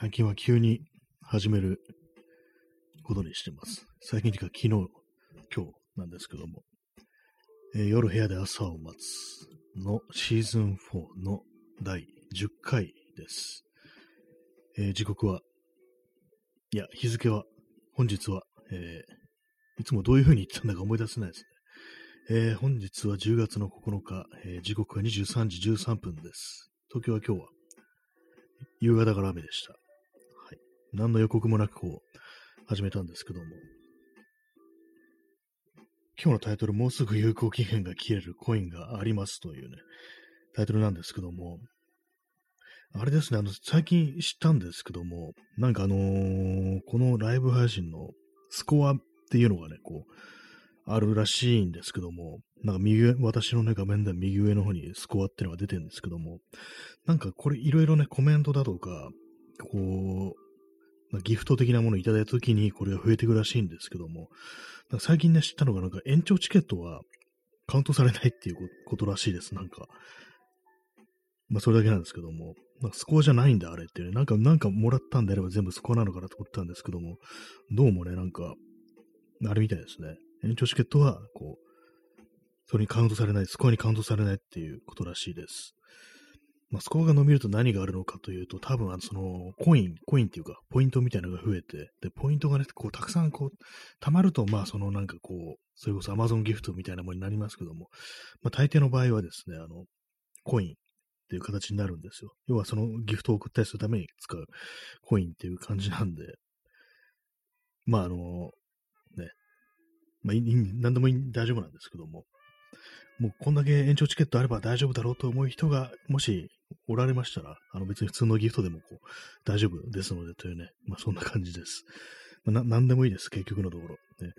最近は急に始めることにしてます。最近というか昨日、今日なんですけども、えー、夜部屋で朝を待つのシーズン4の第10回です。えー、時刻は、いや、日付は、本日は、えー、いつもどういう風に言ったんだか思い出せないですね。えー、本日は10月の9日、え、時刻は23時13分です。東京は今日は夕方から雨でした。何の予告もなくこう、始めたんですけども。今日のタイトル、もうすぐ有効期限が切れるコインがありますというね、タイトルなんですけども、あれですね、あの、最近知ったんですけども、なんかあのー、このライブ配信のスコアっていうのがね、こう、あるらしいんですけども、なんか右上、私のね、画面では右上の方にスコアっていうのが出てるんですけども、なんかこれいろいろね、コメントだとか、こう、ギフト的なものをいただいたときにこれが増えていくらしいんですけども、最近ね、知ったのがなんか延長チケットはカウントされないっていうことらしいです、なんか。まあ、それだけなんですけども、なんかスコアじゃないんだ、あれってね。なんか、なんかもらったんであれば全部スコアなのかなと思ったんですけども、どうもね、なんか、あれみたいですね。延長チケットは、こう、それにカウントされない、スコアにカウントされないっていうことらしいです。まあ、スコアが伸びると何があるのかというと、多分、その、コイン、コインっていうか、ポイントみたいなのが増えて、で、ポイントがね、こう、たくさんこう、溜まると、まあ、その、なんかこう、それこそ Amazon ギフトみたいなものになりますけども、まあ、大抵の場合はですね、あの、コインっていう形になるんですよ。要はそのギフトを送ったりするために使うコインっていう感じなんで、まあ、あの、ねまあ、何でも、大丈夫なんですけども、もうこんだけ延長チケットあれば大丈夫だろうと思う人が、もしおられましたら、あの別に普通のギフトでもこう大丈夫ですのでというね、まあそんな感じです。まあ、な何でもいいです、結局のところ。ね、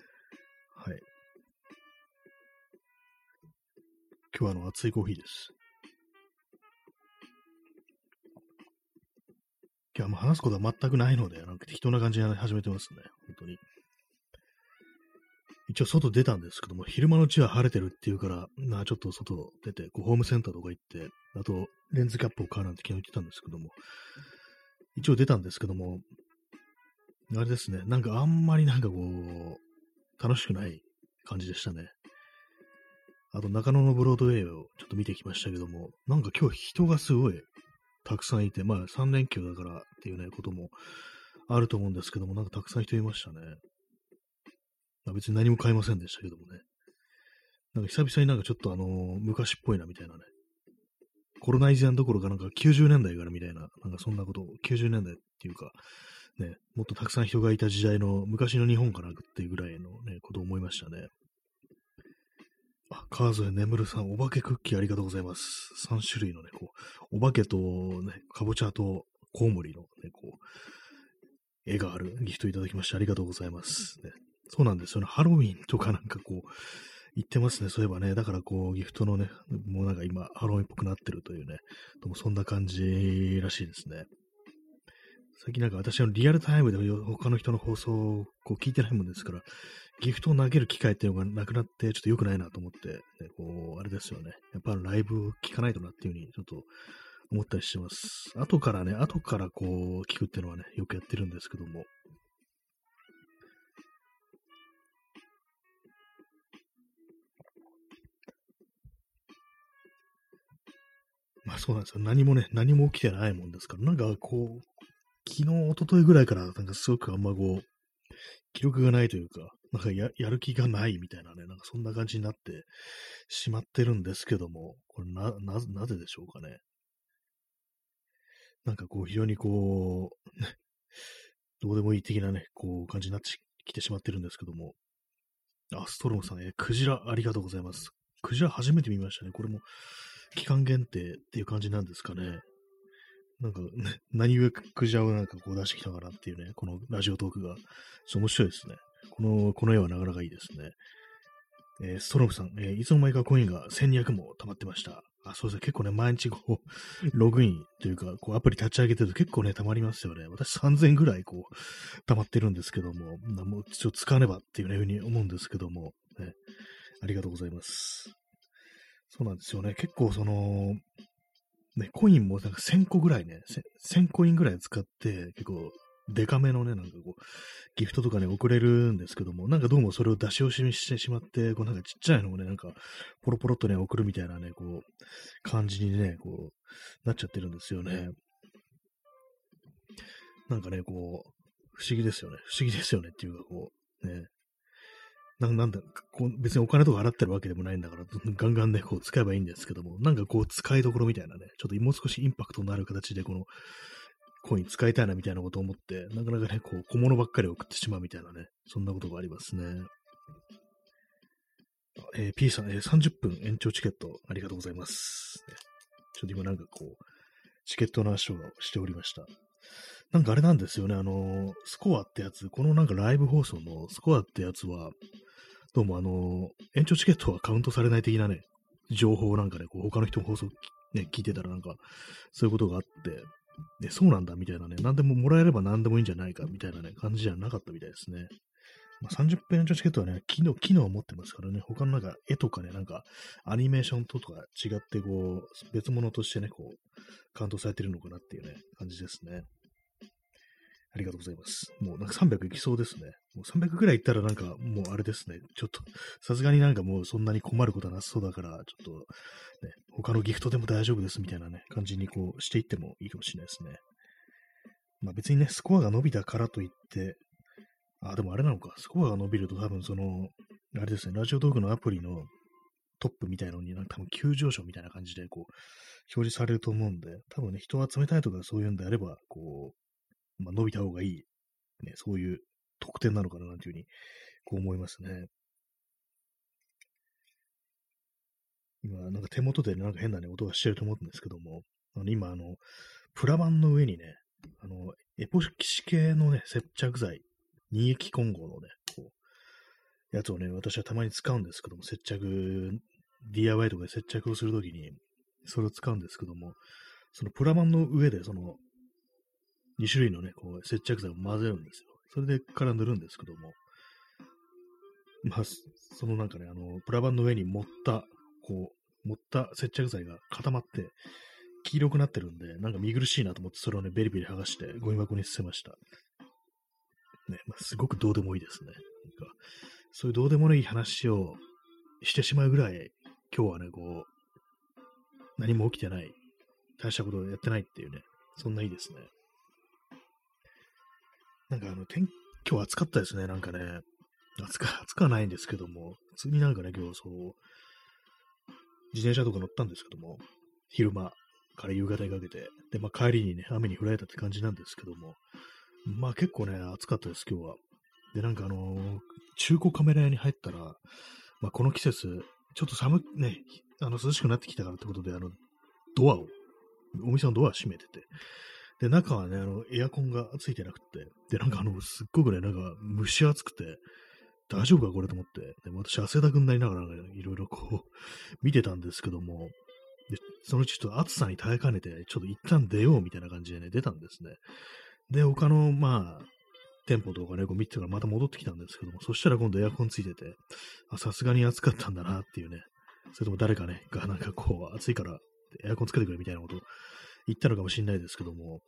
はい。今日はあの熱いコーヒーです。今日はもう話すことは全くないので、なんか適当な感じで始めてますね、本当に。一応外出たんですけども、昼間のうちは晴れてるっていうから、まあちょっと外出て、こうホームセンターとか行って、あとレンズキャップを買うなんて昨日言ってたんですけども、一応出たんですけども、あれですね、なんかあんまりなんかこう、楽しくない感じでしたね。あと中野のブロードウェイをちょっと見てきましたけども、なんか今日人がすごいたくさんいて、まあ3連休だからっていうね、こともあると思うんですけども、なんかたくさん人いましたね。別に何も買いませんでしたけどもね。なんか久々になんかちょっとあのー、昔っぽいなみたいなね。コロナ以前どころかなんか90年代からみたいな、なんかそんなことを、90年代っていうか、ね、もっとたくさん人がいた時代の昔の日本かなっていうぐらいのね、ことを思いましたね。あ、川添眠るさん、お化けクッキーありがとうございます。3種類のね、こう、お化けとね、かぼちゃとコウモリのね、こう、絵があるギフトいただきましてありがとうございます。ね、そうなんですよね。ハロウィンとかなんかこう、言ってますね。そういえばね。だからこう、ギフトのね、もうなんか今、ハロウィンっぽくなってるというね。でもそんな感じらしいですね。最近なんか私のリアルタイムで他の人の放送をこう聞いてないもんですから、ギフトを投げる機会っていうのがなくなって、ちょっと良くないなと思って、ね、こう、あれですよね。やっぱライブ聞かないとなっていうふうにちょっと思ったりします。後からね、後からこう聞くっていうのはね、よくやってるんですけども、そうなんですよ。何もね、何も起きてないもんですから、なんかこう、昨日、一昨日ぐらいから、なんかすごくあんまこう、記録がないというか、なんかやる気がないみたいなね、なんかそんな感じになってしまってるんですけども、これな、な、なぜでしょうかね。なんかこう、非常にこう、ね、どうでもいい的なね、こう、感じになってきてしまってるんですけども。あ、ストロムさん、え、クジラありがとうございます。クジラ初めて見ましたね。これも、期間限定っていう感じなんですかね。なんか、ね、何故クジラをなんかこう出してきたかなっていうね、このラジオトークが。面白いですね。この、この絵はなかなかいいですね。えー、ストロムさん、えー、いつの間にかコインが1200も溜まってました。あ、そうですね。結構ね、毎日こう、ログインというか、こう、アプリ立ち上げてると結構ね、溜まりますよね。私3000ぐらいこう、溜まってるんですけども、もうちょっと使わねばっていう、ふうに思うんですけども、ね、ありがとうございます。そうなんですよね。結構その、ね、コインもなんか1000個ぐらいね、1000コインぐらい使って、結構、デカめのね、なんかこう、ギフトとかね、送れるんですけども、なんかどうもそれを出し惜しみしてしまって、こうなんかちっちゃいのをね、なんか、ポロポロっとね、送るみたいなね、こう、感じにね、こう、なっちゃってるんですよね。なんかね、こう、不思議ですよね。不思議ですよねっていうか、こう、ね。ななんだこう、別にお金とか払ってるわけでもないんだから、ガンガンね、こう使えばいいんですけども、なんかこう使いどころみたいなね、ちょっともう少しインパクトのある形で、この、コイン使いたいなみたいなことを思って、なかなかね、こう、小物ばっかり送ってしまうみたいなね、そんなことがありますね。えー、P さん、えー、30分延長チケットありがとうございます。ちょっと今なんかこう、チケットの話をしておりました。なんかあれなんですよね、あの、スコアってやつ、このなんかライブ放送のスコアってやつは、どうもあの、延長チケットはカウントされない的なね、情報なんかね、こう他の人の放送、ね、聞いてたらなんか、そういうことがあって、ね、そうなんだみたいなね、何でももらえれば何でもいいんじゃないかみたいなね、感じじゃなかったみたいですね。まあ、30分延長チケットはね、機能、機能を持ってますからね、他のなんか絵とかね、なんかアニメーションとか違ってこう、別物としてね、こう、カウントされてるのかなっていうね、感じですね。ありがとうございます。もうなんか300いきそうですね。もう300ぐらいいったらなんかもうあれですね。ちょっと、さすがになんかもうそんなに困ることはなさそうだから、ちょっとね、他のギフトでも大丈夫ですみたいなね、感じにこうしていってもいいかもしれないですね。まあ別にね、スコアが伸びたからといって、あ、でもあれなのか、スコアが伸びると多分その、あれですね、ラジオトークのアプリのトップみたいのに、なんか多分急上昇みたいな感じでこう、表示されると思うんで、多分ね、人を集めたいとかそういうんであれば、こう、まあ、伸びた方がいい、ね、そういう特典なのかななんていうふうに、こう思いますね。今、なんか手元でなんか変なね、音がしてると思うんですけども、あの今、あの、プラ板の上にね、あの、エポキシ系のね、接着剤、二液混合のね、こう、やつをね、私はたまに使うんですけども、接着、DIY とかで接着をするときに、それを使うんですけども、そのプラ板の上で、その、2種類のね、こう、接着剤を混ぜるんですよ。それでから塗るんですけども、まあ、そのなんかね、あの、プラ板の上に盛った、こう、盛った接着剤が固まって、黄色くなってるんで、なんか見苦しいなと思って、それをね、ベリベリ剥がして、ゴミ箱に捨てました。ね、まあ、すごくどうでもいいですね。なんかそういうどうでもいい話をしてしまうぐらい、今日はね、こう、何も起きてない、大したことをやってないっていうね、そんないいですね。なんかあの、天、今日暑かったですね、なんかね。暑か、暑くはないんですけども、普通になんかね、今日そう、自転車とか乗ったんですけども、昼間から夕方にかけて、で、まあ帰りにね、雨に降られたって感じなんですけども、まあ結構ね、暑かったです、今日は。で、なんかあのー、中古カメラ屋に入ったら、まあこの季節、ちょっと寒、ね、あの涼しくなってきたからってことで、あの、ドアを、お店のドア閉めてて、で、中はね、あの、エアコンがついてなくて、で、なんかあの、すっごくね、なんか蒸し暑くて、大丈夫かこれと思って、でも私汗だくになりながら、ね、いろいろこう、見てたんですけども、でそのうちちょっと暑さに耐えかねて、ちょっと一旦出ようみたいな感じでね、出たんですね。で、他の、まあ、店舗とかね、こう見てたからまた戻ってきたんですけども、そしたら今度エアコンついてて、あ、さすがに暑かったんだなっていうね、それとも誰かね、がなんかこう、暑いからエアコンつけてくれみたいなこと言ったのかもしれないですけども、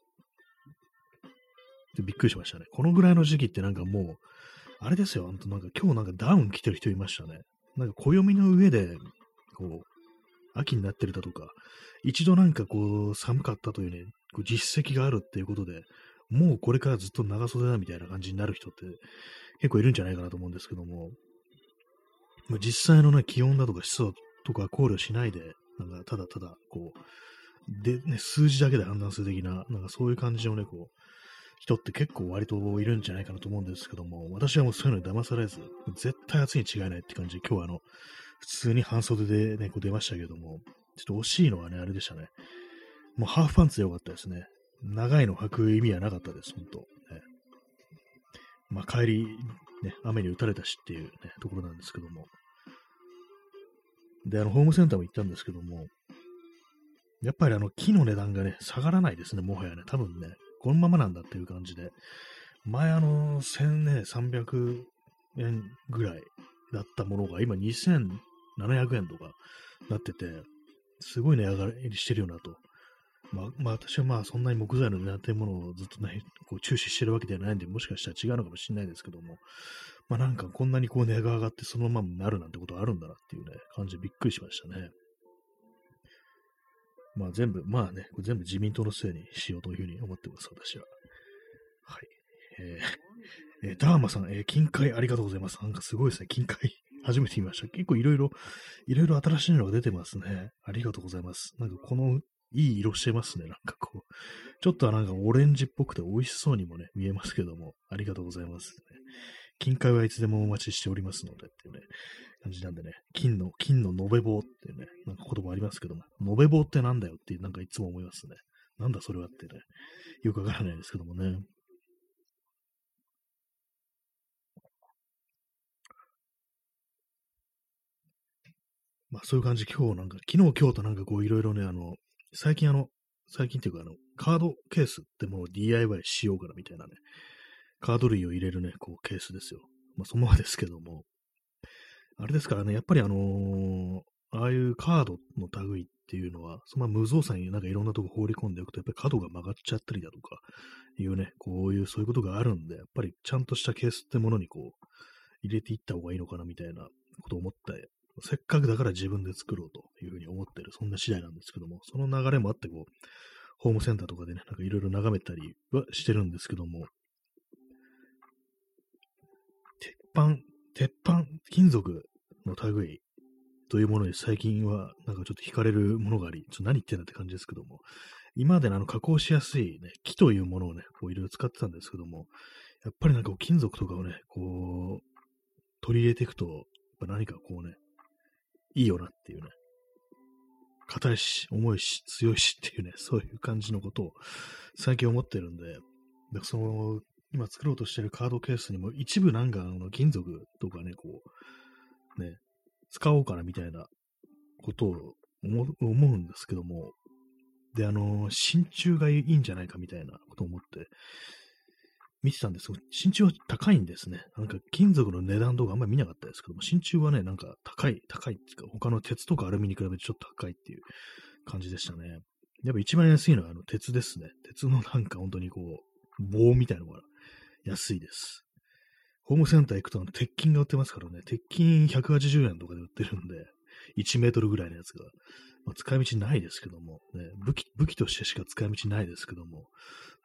びっくりしましたね。このぐらいの時期ってなんかもう、あれですよ、あんとなんか今日なんかダウン着てる人いましたね。なんか暦の上で、こう、秋になってるだとか、一度なんかこう、寒かったというね、こう実績があるっていうことで、もうこれからずっと長袖だみたいな感じになる人って結構いるんじゃないかなと思うんですけども、実際のね、気温だとか湿度とか考慮しないで、なんかただただ、こう、で、ね、数字だけで判断する的な、なんかそういう感じのね、こう、人って結構割といるんじゃないかなと思うんですけども、私はもうそういうのに騙されず、絶対暑いに違いないって感じで、今日はあの、普通に半袖でね、こう出ましたけども、ちょっと惜しいのはね、あれでしたね。もうハーフパンツでよかったですね。長いの履く意味はなかったです、本当ね。まあ帰り、ね、雨に打たれたしっていうね、ところなんですけども。で、あの、ホームセンターも行ったんですけども、やっぱりあの、木の値段がね、下がらないですね、もはやね。多分ね、このままなんだっていう感じで、前あの、1300円ぐらいだったものが今2700円とかなってて、すごい値上がりしてるよなと。まあ、まあ、私はまあ、そんなに木材の値段というものをずっとね、こう注視してるわけではないんで、もしかしたら違うのかもしれないですけども、まあなんかこんなにこう値が上がってそのままになるなんてことあるんだなっていうね、感じでびっくりしましたね。まあ全部、まあね、全部自民党のせいにしようというふうに思ってます、私は。はい。えー、えー、ダーマさん、えー、金塊ありがとうございます。なんかすごいですね、金塊。初めて見ました。結構いろいろ、いろいろ新しいのが出てますね。ありがとうございます。なんかこの、いい色してますね。なんかこう、ちょっとなんかオレンジっぽくて美味しそうにもね、見えますけども、ありがとうございます、ね。金塊はいつでもお待ちしておりますのでっていうね、感じなんでね、金の、金の延べ棒っていうね、なんか言葉ありますけども、延べ棒ってなんだよってなんかいつも思いますね。なんだそれはってね、よくわからないですけどもね。まあそういう感じ、今日なんか、昨日今日となんかこういろいろね、あの、最近あの、最近っていうかあの、カードケースってもう DIY しようかなみたいなね、カード類を入れるね、こうケースですよ。まあそのままですけども、あれですからね、やっぱりあのー、ああいうカードの類っていうのは、その無造作になんかいろんなとこ放り込んでおくと、やっぱり角が曲がっちゃったりだとか、いうね、こういう、そういうことがあるんで、やっぱりちゃんとしたケースってものにこう、入れていった方がいいのかなみたいなことを思ってせっかくだから自分で作ろうというふうに思ってる、そんな次第なんですけども、その流れもあって、こう、ホームセンターとかでね、なんかいろいろ眺めたりはしてるんですけども、鉄板、鉄板、金属の類というものに最近はなんかちょっと惹かれるものがあり、ちょっと何言ってんだって感じですけども、今までのあの加工しやすいね、木というものをね、こういろいろ使ってたんですけども、やっぱりなんか金属とかをね、こう、取り入れていくと、やっぱ何かこうね、いいよなっていうね、硬いし、重いし、強いしっていうね、そういう感じのことを最近思ってるんで、でその、今作ろうとしてるカードケースにも一部なんかあの金属とかね、こう、使おうかなみたいなことを思うんですけども、で、あの、真鍮がいいんじゃないかみたいなことを思って、見てたんですけど、身長は高いんですね。なんか金属の値段とかあんまり見なかったですけども、身長はね、なんか高い、高いっていうか、他の鉄とかアルミに比べてちょっと高いっていう感じでしたね。やっぱ一番安いのはあの鉄ですね。鉄のなんか本当にこう、棒みたいなのが安いです。ホームセンター行くと鉄筋が売ってますからね、鉄筋180円とかで売ってるんで、1メートルぐらいのやつが。まあ、使い道ないですけども、ね、武器、武器としてしか使い道ないですけども、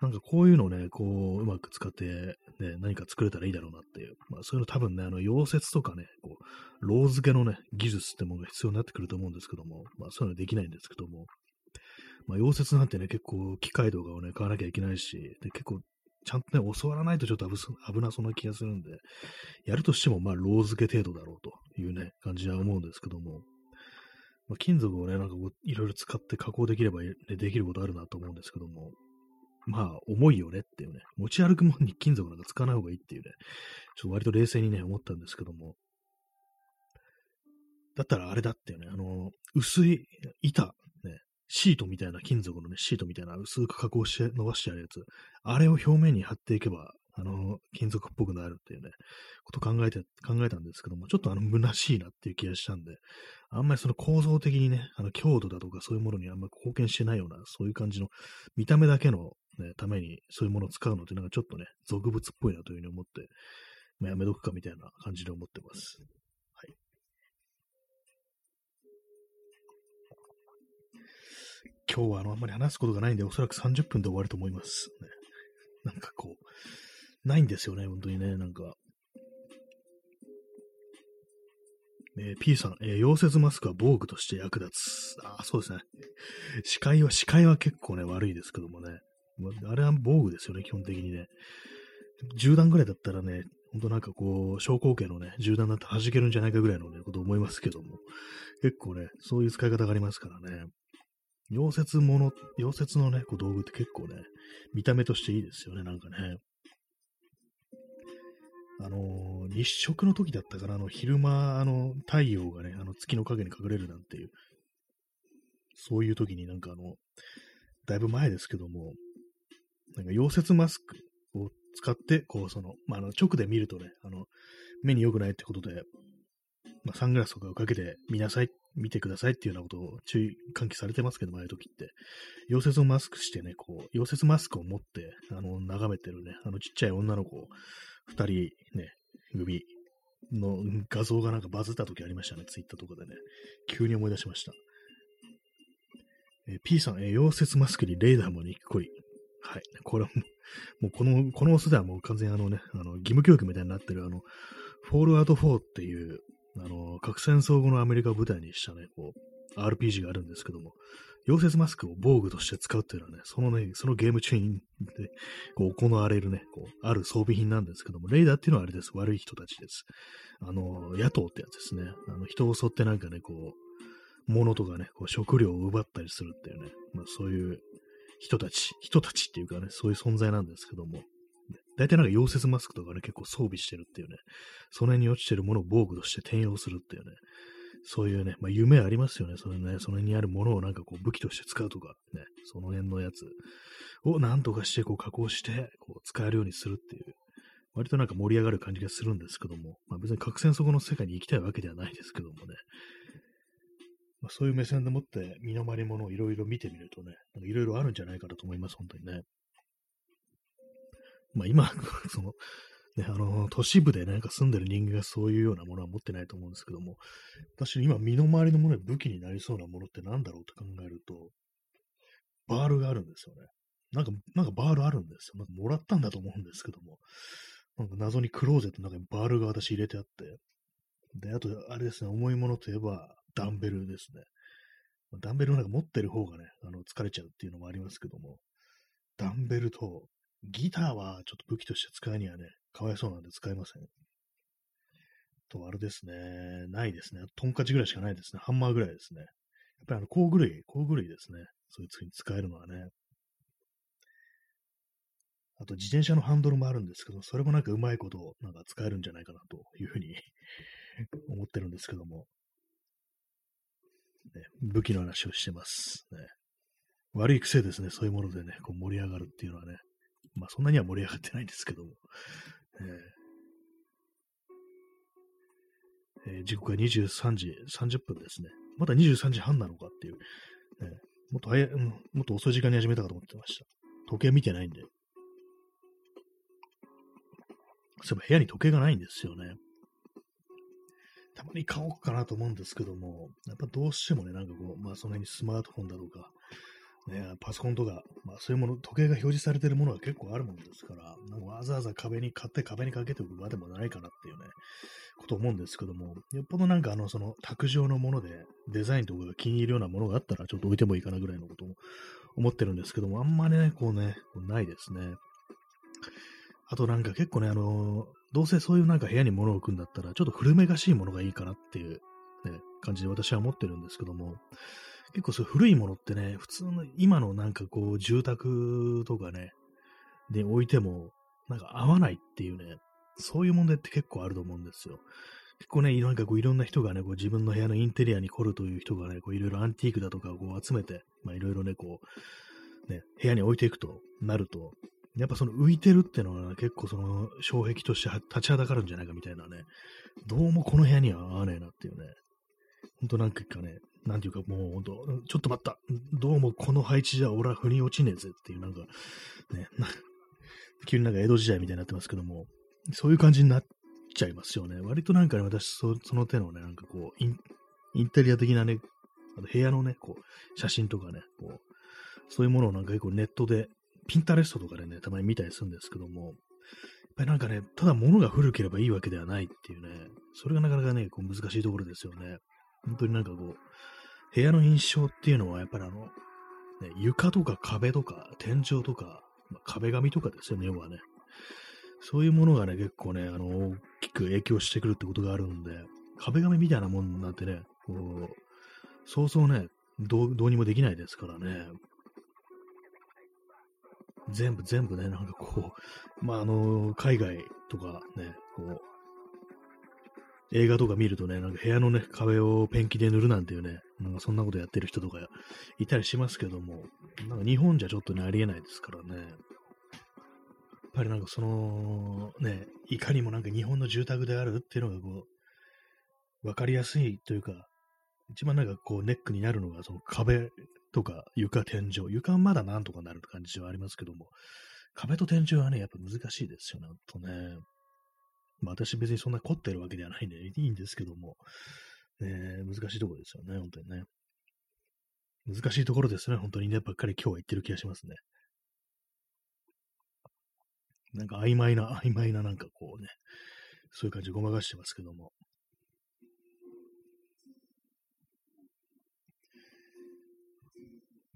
なんかこういうのをね、こう、うまく使って、ね、何か作れたらいいだろうなっていう。まあそういうの多分ね、あの、溶接とかね、こう、ロー付けのね、技術ってものが必要になってくると思うんですけども、まあそういうのできないんですけども、まあ溶接なんてね、結構機械とかをね、買わなきゃいけないし、で結構ちゃんとね、教わらないとちょっと危なそうな気がするんで、やるとしても、まあ、ロー付け程度だろうというね、感じは思うんですけども、まあ、金属をね、なんかいろいろ使って加工できれば、ね、できることあるなと思うんですけども、まあ、重いよねっていうね、持ち歩くものに金属なんか使わない方がいいっていうね、ちょっと割と冷静にね、思ったんですけども、だったらあれだっていうね、あの、薄い板、シートみたいな金属のね、シートみたいな薄く加工して伸ばしてあるやつ、あれを表面に貼っていけば、あの、金属っぽくなるっていうね、こと考えて、考えたんですけども、ちょっとあの、虚しいなっていう気がしたんで、あんまりその構造的にね、あの、強度だとかそういうものにあんまり貢献してないような、そういう感じの、見た目だけのね、ためにそういうものを使うのってなんかちょっとね、俗物っぽいなというふうに思って、まあ、やめとくかみたいな感じで思ってます。今日はあの、あんまり話すことがないんで、おそらく30分で終わると思います。ね、なんかこう、ないんですよね、本当にね、なんか。えー、P さん、えー、溶接マスクは防具として役立つ。ああ、そうですね。視界は、視界は結構ね、悪いですけどもね。あれは防具ですよね、基本的にね。銃弾ぐらいだったらね、ほんとなんかこう、小口径のね、銃弾だったら弾けるんじゃないかぐらいのね、こと思いますけども。結構ね、そういう使い方がありますからね。溶接もの、溶接のね、こう道具って結構ね、見た目としていいですよね、なんかね。あのー、日食の時だったから、あの、昼間、あの、太陽がね、あの、月の影に隠れるなんていう、そういう時になんかあの、だいぶ前ですけども、なんか溶接マスクを使って、こう、その、まあ、あの、直で見るとね、あの、目に良くないってことで、まあ、サングラスとかをかけて見なさい、見てくださいっていうようなことを注意喚起されてますけども、ああいう時って。溶接をマスクしてね、こう、溶接マスクを持って、あの、眺めてるね、あのちっちゃい女の子、二人ね、指の画像がなんかバズった時ありましたね、ツイッターとかでね。急に思い出しました。え、P さん、え、溶接マスクにレーダーもにっこり。はい。これもう、もうこの、このオスではもう完全にあのね、あの、義務教育みたいになってるあの、フォールアウト4っていう、あの、核戦争後のアメリカを舞台にしたね、こう、RPG があるんですけども、溶接マスクを防具として使うっていうのはね、そのね、そのゲーム中にで、こう、行われるね、こう、ある装備品なんですけども、レーダーっていうのはあれです。悪い人たちです。あの、野党ってやつですね。あの、人を襲ってなんかね、こう、物とかね、こう食料を奪ったりするっていうね、まあそういう人たち、人たちっていうかね、そういう存在なんですけども、大体なんか溶接マスクとかね、結構装備してるっていうね、その辺に落ちてるものを防具として転用するっていうね、そういうね、まあ夢ありますよね。それね、その辺にあるものをなんかこう武器として使うとか、ね、その辺のやつをなんとかしてこう加工して、こう使えるようにするっていう、割となんか盛り上がる感じがするんですけども、まあ別に核戦争後の世界に行きたいわけではないですけどもね、まあ、そういう目線でもって身の回りものをいろいろ見てみるとね、いろいろあるんじゃないかなと思います、本当にね。まあ今、その、ね、あの、都市部でなんか住んでる人間がそういうようなものは持ってないと思うんですけども、私今身の回りのもので武器になりそうなものって何だろうと考えると、バールがあるんですよね。なんか、なんかバールあるんですよ。なんかもらったんだと思うんですけども、なんか謎にクローゼットの中にバールが私入れてあって、で、あと、あれですね、重いものといえば、ダンベルですね。ダンベルなんか持ってる方がね、あの、疲れちゃうっていうのもありますけども、ダンベルと、ギターはちょっと武器として使うにはね、かわいそうなんで使いません。と、あれですね。ないですね。トンカチぐらいしかないですね。ハンマーぐらいですね。やっぱりあの、工具類、工具類ですね。そういうに使えるのはね。あと、自転車のハンドルもあるんですけど、それもなんかうまいことなんか使えるんじゃないかなというふうに 思ってるんですけども。ね、武器の話をしてます。ね、悪い癖ですね。そういうものでね、こう盛り上がるっていうのはね。まあ、そんなには盛り上がってないんですけども。えーえー、時刻は23時30分ですね。まだ23時半なのかっていう。えー、もっと早い、うん、もっと遅い時間に始めたかと思ってました。時計見てないんで。そういえば部屋に時計がないんですよね。たまに買おうかなと思うんですけども、やっぱどうしてもね、なんかこう、まあその辺にスマートフォンだとか、ね、パソコンとか、まあそういうもの、時計が表示されてるものが結構あるものですから、なんかわざわざ壁に買って壁にかけておく場でもないかなっていうね、こと思うんですけども、よっぽどなんかあの、その卓上のものでデザインとかが気に入るようなものがあったらちょっと置いてもいいかなぐらいのことも思ってるんですけども、あんまりね、こうね、ないですね。あとなんか結構ね、あのどうせそういうなんか部屋に物を置くんだったら、ちょっと古めかしいものがいいかなっていう、ね、感じで私は思ってるんですけども、結構そう古いものってね、普通の今のなんかこう住宅とかね、で置いてもなんか合わないっていうね、そういう問題って結構あると思うんですよ。結構ね、なんかこういろんな人がね、こう自分の部屋のインテリアに来るという人がね、こういろいろアンティークだとかをこう集めて、まあいろいろね、こう、ね、部屋に置いていくとなると、やっぱその浮いてるっていうのは結構その障壁として立ちはだかるんじゃないかみたいなね、どうもこの部屋には合わねえなっていうね、ほんとなんかね、なんていうかもうほんと、ちょっと待った、どうもこの配置じゃ俺は腑に落ちねえぜっていうなんか、ね、急になんか江戸時代みたいになってますけども、そういう感じになっちゃいますよね。割となんかね、私そその手のね、なんかこうイン、インテリア的なね、あの部屋のね、こう、写真とかね、こう、そういうものをなんか結構ネットでピンタレストとかでね、たまに見たりするんですけども、やっぱりなんかね、ただ物が古ければいいわけではないっていうね、それがなかなかね、こう難しいところですよね。本当になんかこう、部屋の印象っていうのは、やっぱりあの、ね、床とか壁とか天井とか、まあ、壁紙とかですよね、要はね。そういうものがね、結構ね、あの、大きく影響してくるってことがあるんで、壁紙みたいなもんなんてね、こう、そうそうね、どうどうにもできないですからね。全部全部ね、なんかこう、まあ、あの、海外とかね、こう、映画とか見るとね、なんか部屋のね、壁をペンキで塗るなんていうね、なんかそんなことやってる人とかいたりしますけども、なんか日本じゃちょっとね、ありえないですからね。やっぱりなんかその、ね、いかにもなんか日本の住宅であるっていうのがこう、わかりやすいというか、一番なんかこうネックになるのがその壁とか床、天井。床はまだなんとかなる感じはありますけども、壁と天井はね、やっぱ難しいですよね、ほんとね。まあ私別にそんな凝ってるわけではないんで、いいんですけども、ね、難しいところですよね、本当にね。難しいところですね、本当にね、ばっかり今日は言ってる気がしますね。なんか曖昧な、曖昧ななんかこうね、そういう感じでごまかしてますけども。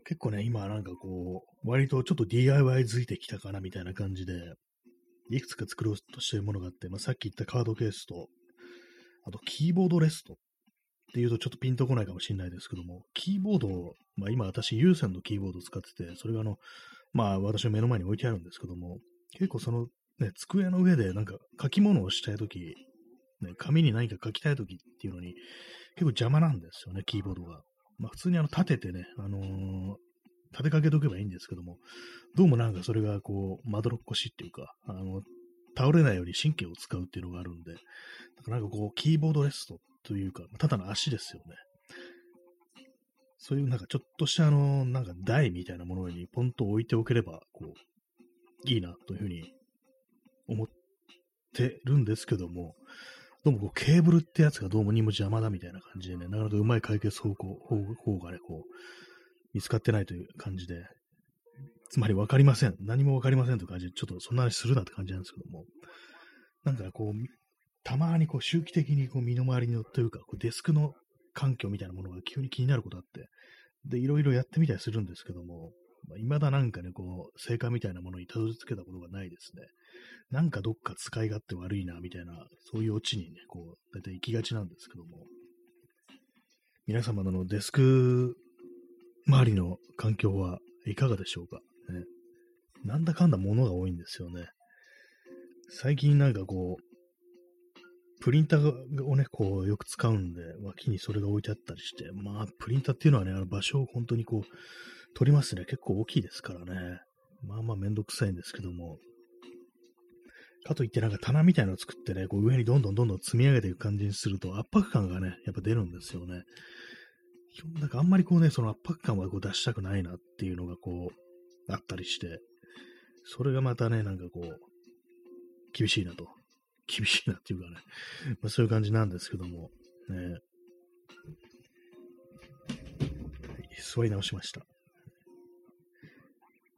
結構ね、今なんかこう、割とちょっと DIY づいてきたかなみたいな感じで、いくつか作ろうとしているものがあって、まあ、さっき言ったカードケースと、あとキーボードレストっていうとちょっとピンとこないかもしれないですけども、キーボードを、まあ今私有線のキーボードを使ってて、それがあの、まあ私の目の前に置いてあるんですけども、結構そのね、机の上でなんか書き物をしたいとき、ね、紙に何か書きたいときっていうのに、結構邪魔なんですよね、キーボードが。まあ普通にあの立ててね、あのー、立てかけとけばいいんですけども、どうもなんかそれがこう、まどろっこしっていうか、あの、倒れないように神経を使うっていうのがあるんで、なんかこう、キーボードレストというか、ただの足ですよね。そういうなんかちょっとしたあの、なんか台みたいなものにポンと置いておければ、こう、いいなというふうに思ってるんですけども、どうもこうケーブルってやつがどうもにも邪魔だみたいな感じでね、なかなかうまい解決方向、方がね、こう、見つかってないという感じで、つまり分かりません。何も分かりませんという感じで、ちょっとそんな話するなって感じなんですけども、なんかこう、たまにこう周期的にこう身の回りのというか、こうデスクの環境みたいなものが急に気になることあって、で、いろいろやってみたりするんですけども、まあ、未だなんかね、こう、成果みたいなものにたどり着けたことがないですね。なんかどっか使い勝手悪いな、みたいな、そういうオチにね、こう、だいたい行きがちなんですけども、皆様のデスク周りの環境はいかがでしょうか、ね、なんだかんだ物が多いんですよね。最近なんかこう、プリンターをね、こう、よく使うんで、脇にそれが置いてあったりして、まあ、プリンターっていうのはね、あの場所を本当にこう、取りますね。結構大きいですからね。まあまあめんどくさいんですけども。かといってなんか棚みたいなのを作ってね、こう上にどんどんどんどん積み上げていく感じにすると圧迫感がね、やっぱ出るんですよね。なんかあんまりこうね、その圧迫感はこう出したくないなっていうのがこう、あったりして、それがまたね、なんかこう、厳しいなと。厳しいなっていうかね、まあ、そういう感じなんですけども、ね、座り直しました。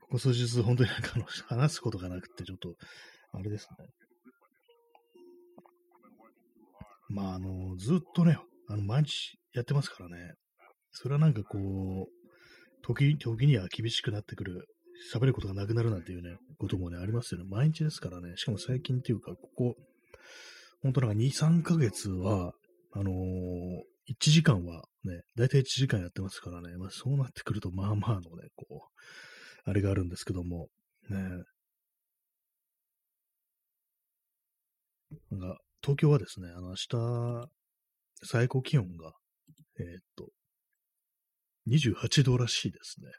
ここ数日、本当になんかあの話すことがなくて、ちょっと、あれですね。まあ、あの、ずっとね、あの、毎日やってますからね。それはなんかこう、時、時には厳しくなってくる、喋ることがなくなるなんていうね、こともね、ありますよね。毎日ですからね。しかも最近っていうか、ここ、本当なんか2、3ヶ月は、あのー、1時間はね、だいたい1時間やってますからね。まあそうなってくると、まあまあのね、こう、あれがあるんですけども、ね。なんか、東京はですね、あの、明日、最高気温が、えー、っと、28度らしいですね。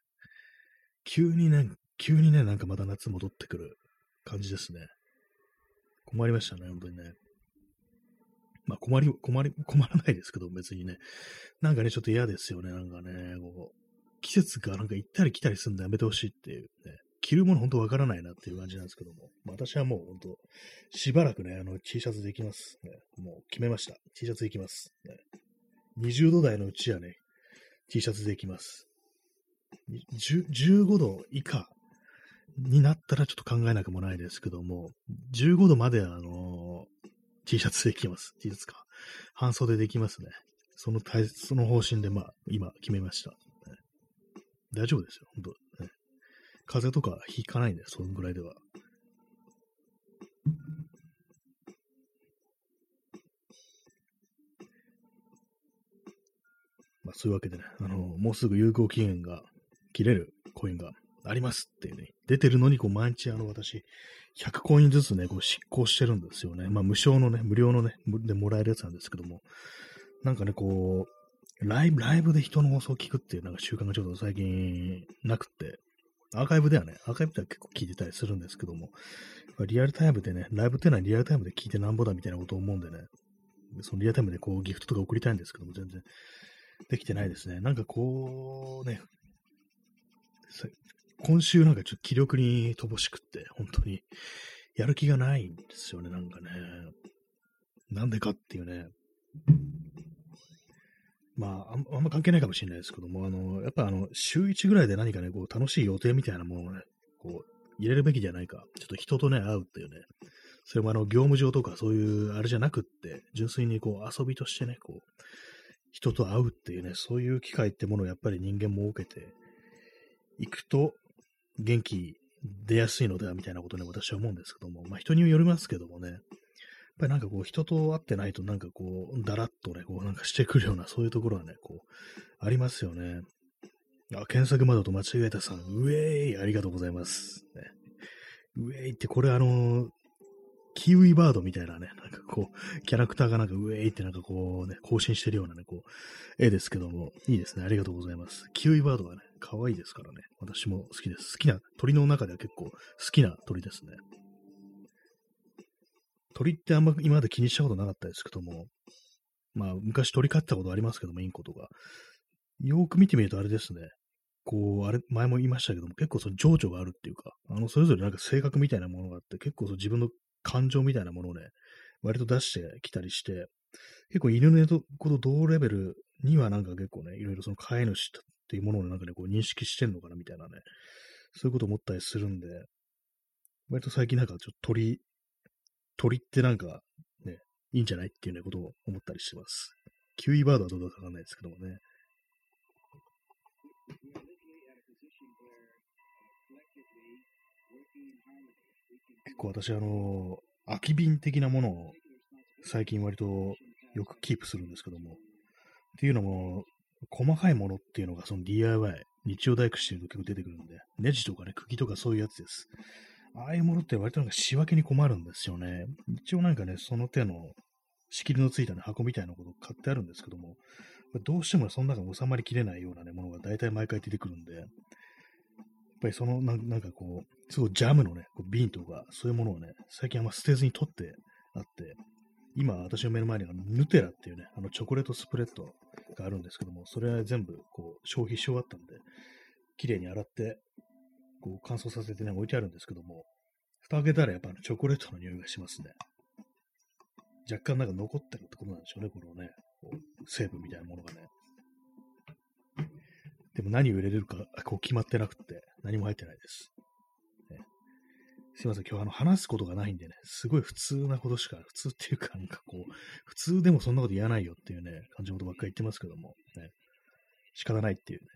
急にね、急にね、なんかまた夏戻ってくる感じですね。困りましたね、本当にね。まあ困り、困り、困らないですけど、別にね。なんかね、ちょっと嫌ですよね、なんかね、こう、季節がなんか行ったり来たりするのやめてほしいっていうね。着るもの本当わからないなっていう感じなんですけども。私はもう本当、しばらくね、あの、T シャツで行きます、ね。もう決めました。T シャツで行きます。ね、20度台のうちはね、T シャツでいきます。15度以下になったらちょっと考えなくもないですけども、15度まであの T シャツでいきます。T シャツか？半袖でいきますね。その体、その方針で、まあ、今決めました。大丈夫ですよ、本当、ね。風邪とかひかないんで、そのぐらいでは。そういうわけでね、あの、もうすぐ有効期限が切れるコインがありますっていうね、出てるのに、こう、毎日、あの、私、100コインずつね、こう、執行してるんですよね。まあ、無償のね、無料のね、でもらえるやつなんですけども、なんかね、こう、ライブ、ライブで人の放送を聞くっていうなんか習慣がちょっと最近なくって、アーカイブではね、アーカイブでは結構聞いてたりするんですけども、リアルタイムでね、ライブっていうのはリアルタイムで聞いてなんぼだみたいなことを思うんでね、そのリアルタイムでこうギフトとか送りたいんですけども、全然。できてないですね。なんかこう、ね、今週なんかちょっと気力に乏しくって、本当に、やる気がないんですよね、なんかね。なんでかっていうね。まあ、あんま関係ないかもしれないですけども、あの、やっぱあの、週1ぐらいで何かね、こう、楽しい予定みたいなものをね、こう、入れるべきじゃないか。ちょっと人とね、会うっていうね。それもあの、業務上とかそういう、あれじゃなくって、純粋にこう、遊びとしてね、こう、人と会うっていうね、そういう機会ってものをやっぱり人間も受けていくと、元気出やすいのではみたいなことね、私は思うんですけども、まあ人によりますけどもね、やっぱりなんかこう人と会ってないとなんかこう、だらっとね、こうなんかしてくるような、そういうところはね、こう、ありますよね。あ、検索窓と間違えたさん、ウェーイありがとうございます。ね、ウェーイってこれあのキウイバードみたいなね、なんかこう、キャラクターがなんかウェイってなんかこうね、更新してるようなね、こう、絵ですけども、いいですね。ありがとうございます。キウイバードはね、可愛いですからね。私も好きです。好きな、鳥の中では結構好きな鳥ですね。鳥ってあんま今まで気にしたことなかったですけども、まあ、昔鳥飼ったことありますけども、インコとか。よーく見てみるとあれですね。こう、あれ、前も言いましたけども、結構その情緒があるっていうか、あの、それぞれなんか性格みたいなものがあって、結構その自分の感情みたいなものをね、割と出してきたりして、結構犬のこと同レベルにはなんか結構ね、いろいろその飼い主っていうものをなんかね、こう認識してんのかなみたいなね、そういうこと思ったりするんで、割と最近なんかちょっと鳥、鳥ってなんかね、いいんじゃないっていうね、ことを思ったりしてます。キウイバードはどうだかわかんないですけどもね。結構私、あの、空き瓶的なものを最近割とよくキープするんですけども、っていうのも、細かいものっていうのがその DIY、日曜大工してると結構出てくるんで、ネジとかね、釘とかそういうやつです。ああいうものって割となんか仕分けに困るんですよね。一応なんかね、その手の仕切りのついた、ね、箱みたいなことを買ってあるんですけども、どうしてもその中に収まりきれないようなね、ものが大体毎回出てくるんで、やっぱりそのなんかこう、すごいジャムのね、こう瓶とか、そういうものをね、最近あんま捨てずに取ってあって、今私の目の前にあのヌテラっていうね、あのチョコレートスプレッドがあるんですけども、それは全部こう消費し終わったんで、綺麗に洗って、こう乾燥させてね、置いてあるんですけども、蓋開けたらやっぱチョコレートの匂いがしますね。若干なんか残ってるってことなんでしょうね、このね、こう成分みたいなものがね。でも何を入れれるかこう決まってなくて、何も入ってないです。すいません、今日あの話すことがないんでね、すごい普通なことしか、普通っていうかなんかこう、普通でもそんなこと言わないよっていうね、感じのことばっかり言ってますけども、ね、仕方ないっていうね、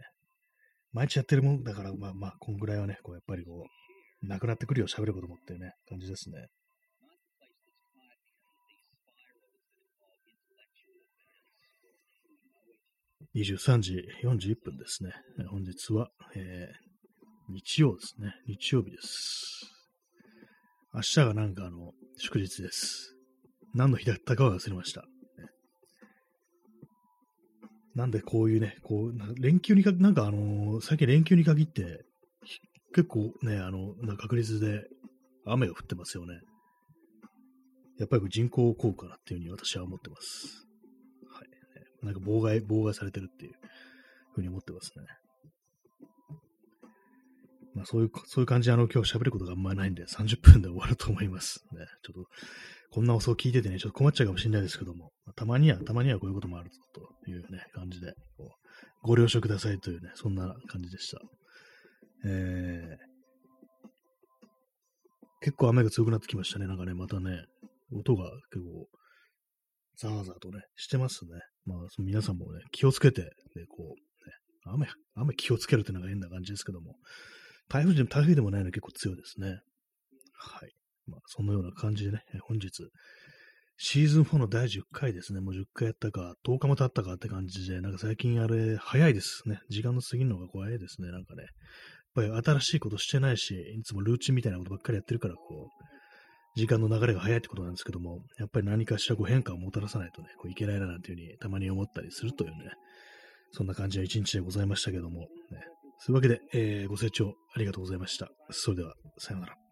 毎日やってるもんだから、まあまあ、こんぐらいはね、こうやっぱりこう、なくなってくるよ、喋ることもっていうね、感じですね。23時41分ですね。本日は、えー、日曜ですね。日曜日です。明日がなんかあの、祝日です。何の日だったかは忘れました。なんでこういうね、こう、連休にか、なんかあのー、最近連休に限って、結構ね、あの、な確率で雨が降ってますよね。やっぱり人工効果なっていうふうに私は思ってます。はいなんか妨害、妨害されてるっていうふうに思ってますね。まあそういう、そういう感じであの今日喋ることがあんまりないんで30分で終わると思いますね。ちょっと、こんな放送聞いててね、ちょっと困っちゃうかもしれないですけども、またまには、たまにはこういうこともあるというね、感じで、ご了承くださいというね、そんな感じでした。えー、結構雨が強くなってきましたね。なんかね、またね、音が結構ザーザーとね、してますね。まあ、その皆さんもね、気をつけて、で、こう、ね、雨、雨気をつけるっていうのが変な感じですけども、台風でも、台風でもないの結構強いですね。はい。まあ、そのような感じでね、本日、シーズン4の第10回ですね。もう10回やったか、10日も経ったかって感じで、なんか最近あれ、早いですね。時間の過ぎるのが怖いですね。なんかね。やっぱり新しいことしてないし、いつもルーチンみたいなことばっかりやってるから、こう、時間の流れが早いってことなんですけども、やっぱり何かしらこう変化をもたらさないとね、こういけないななんていうふうにたまに思ったりするというね、そんな感じの一日でございましたけども、ね、そういうわけで、えー、ご清聴ありがとうございました。それでは、さようなら。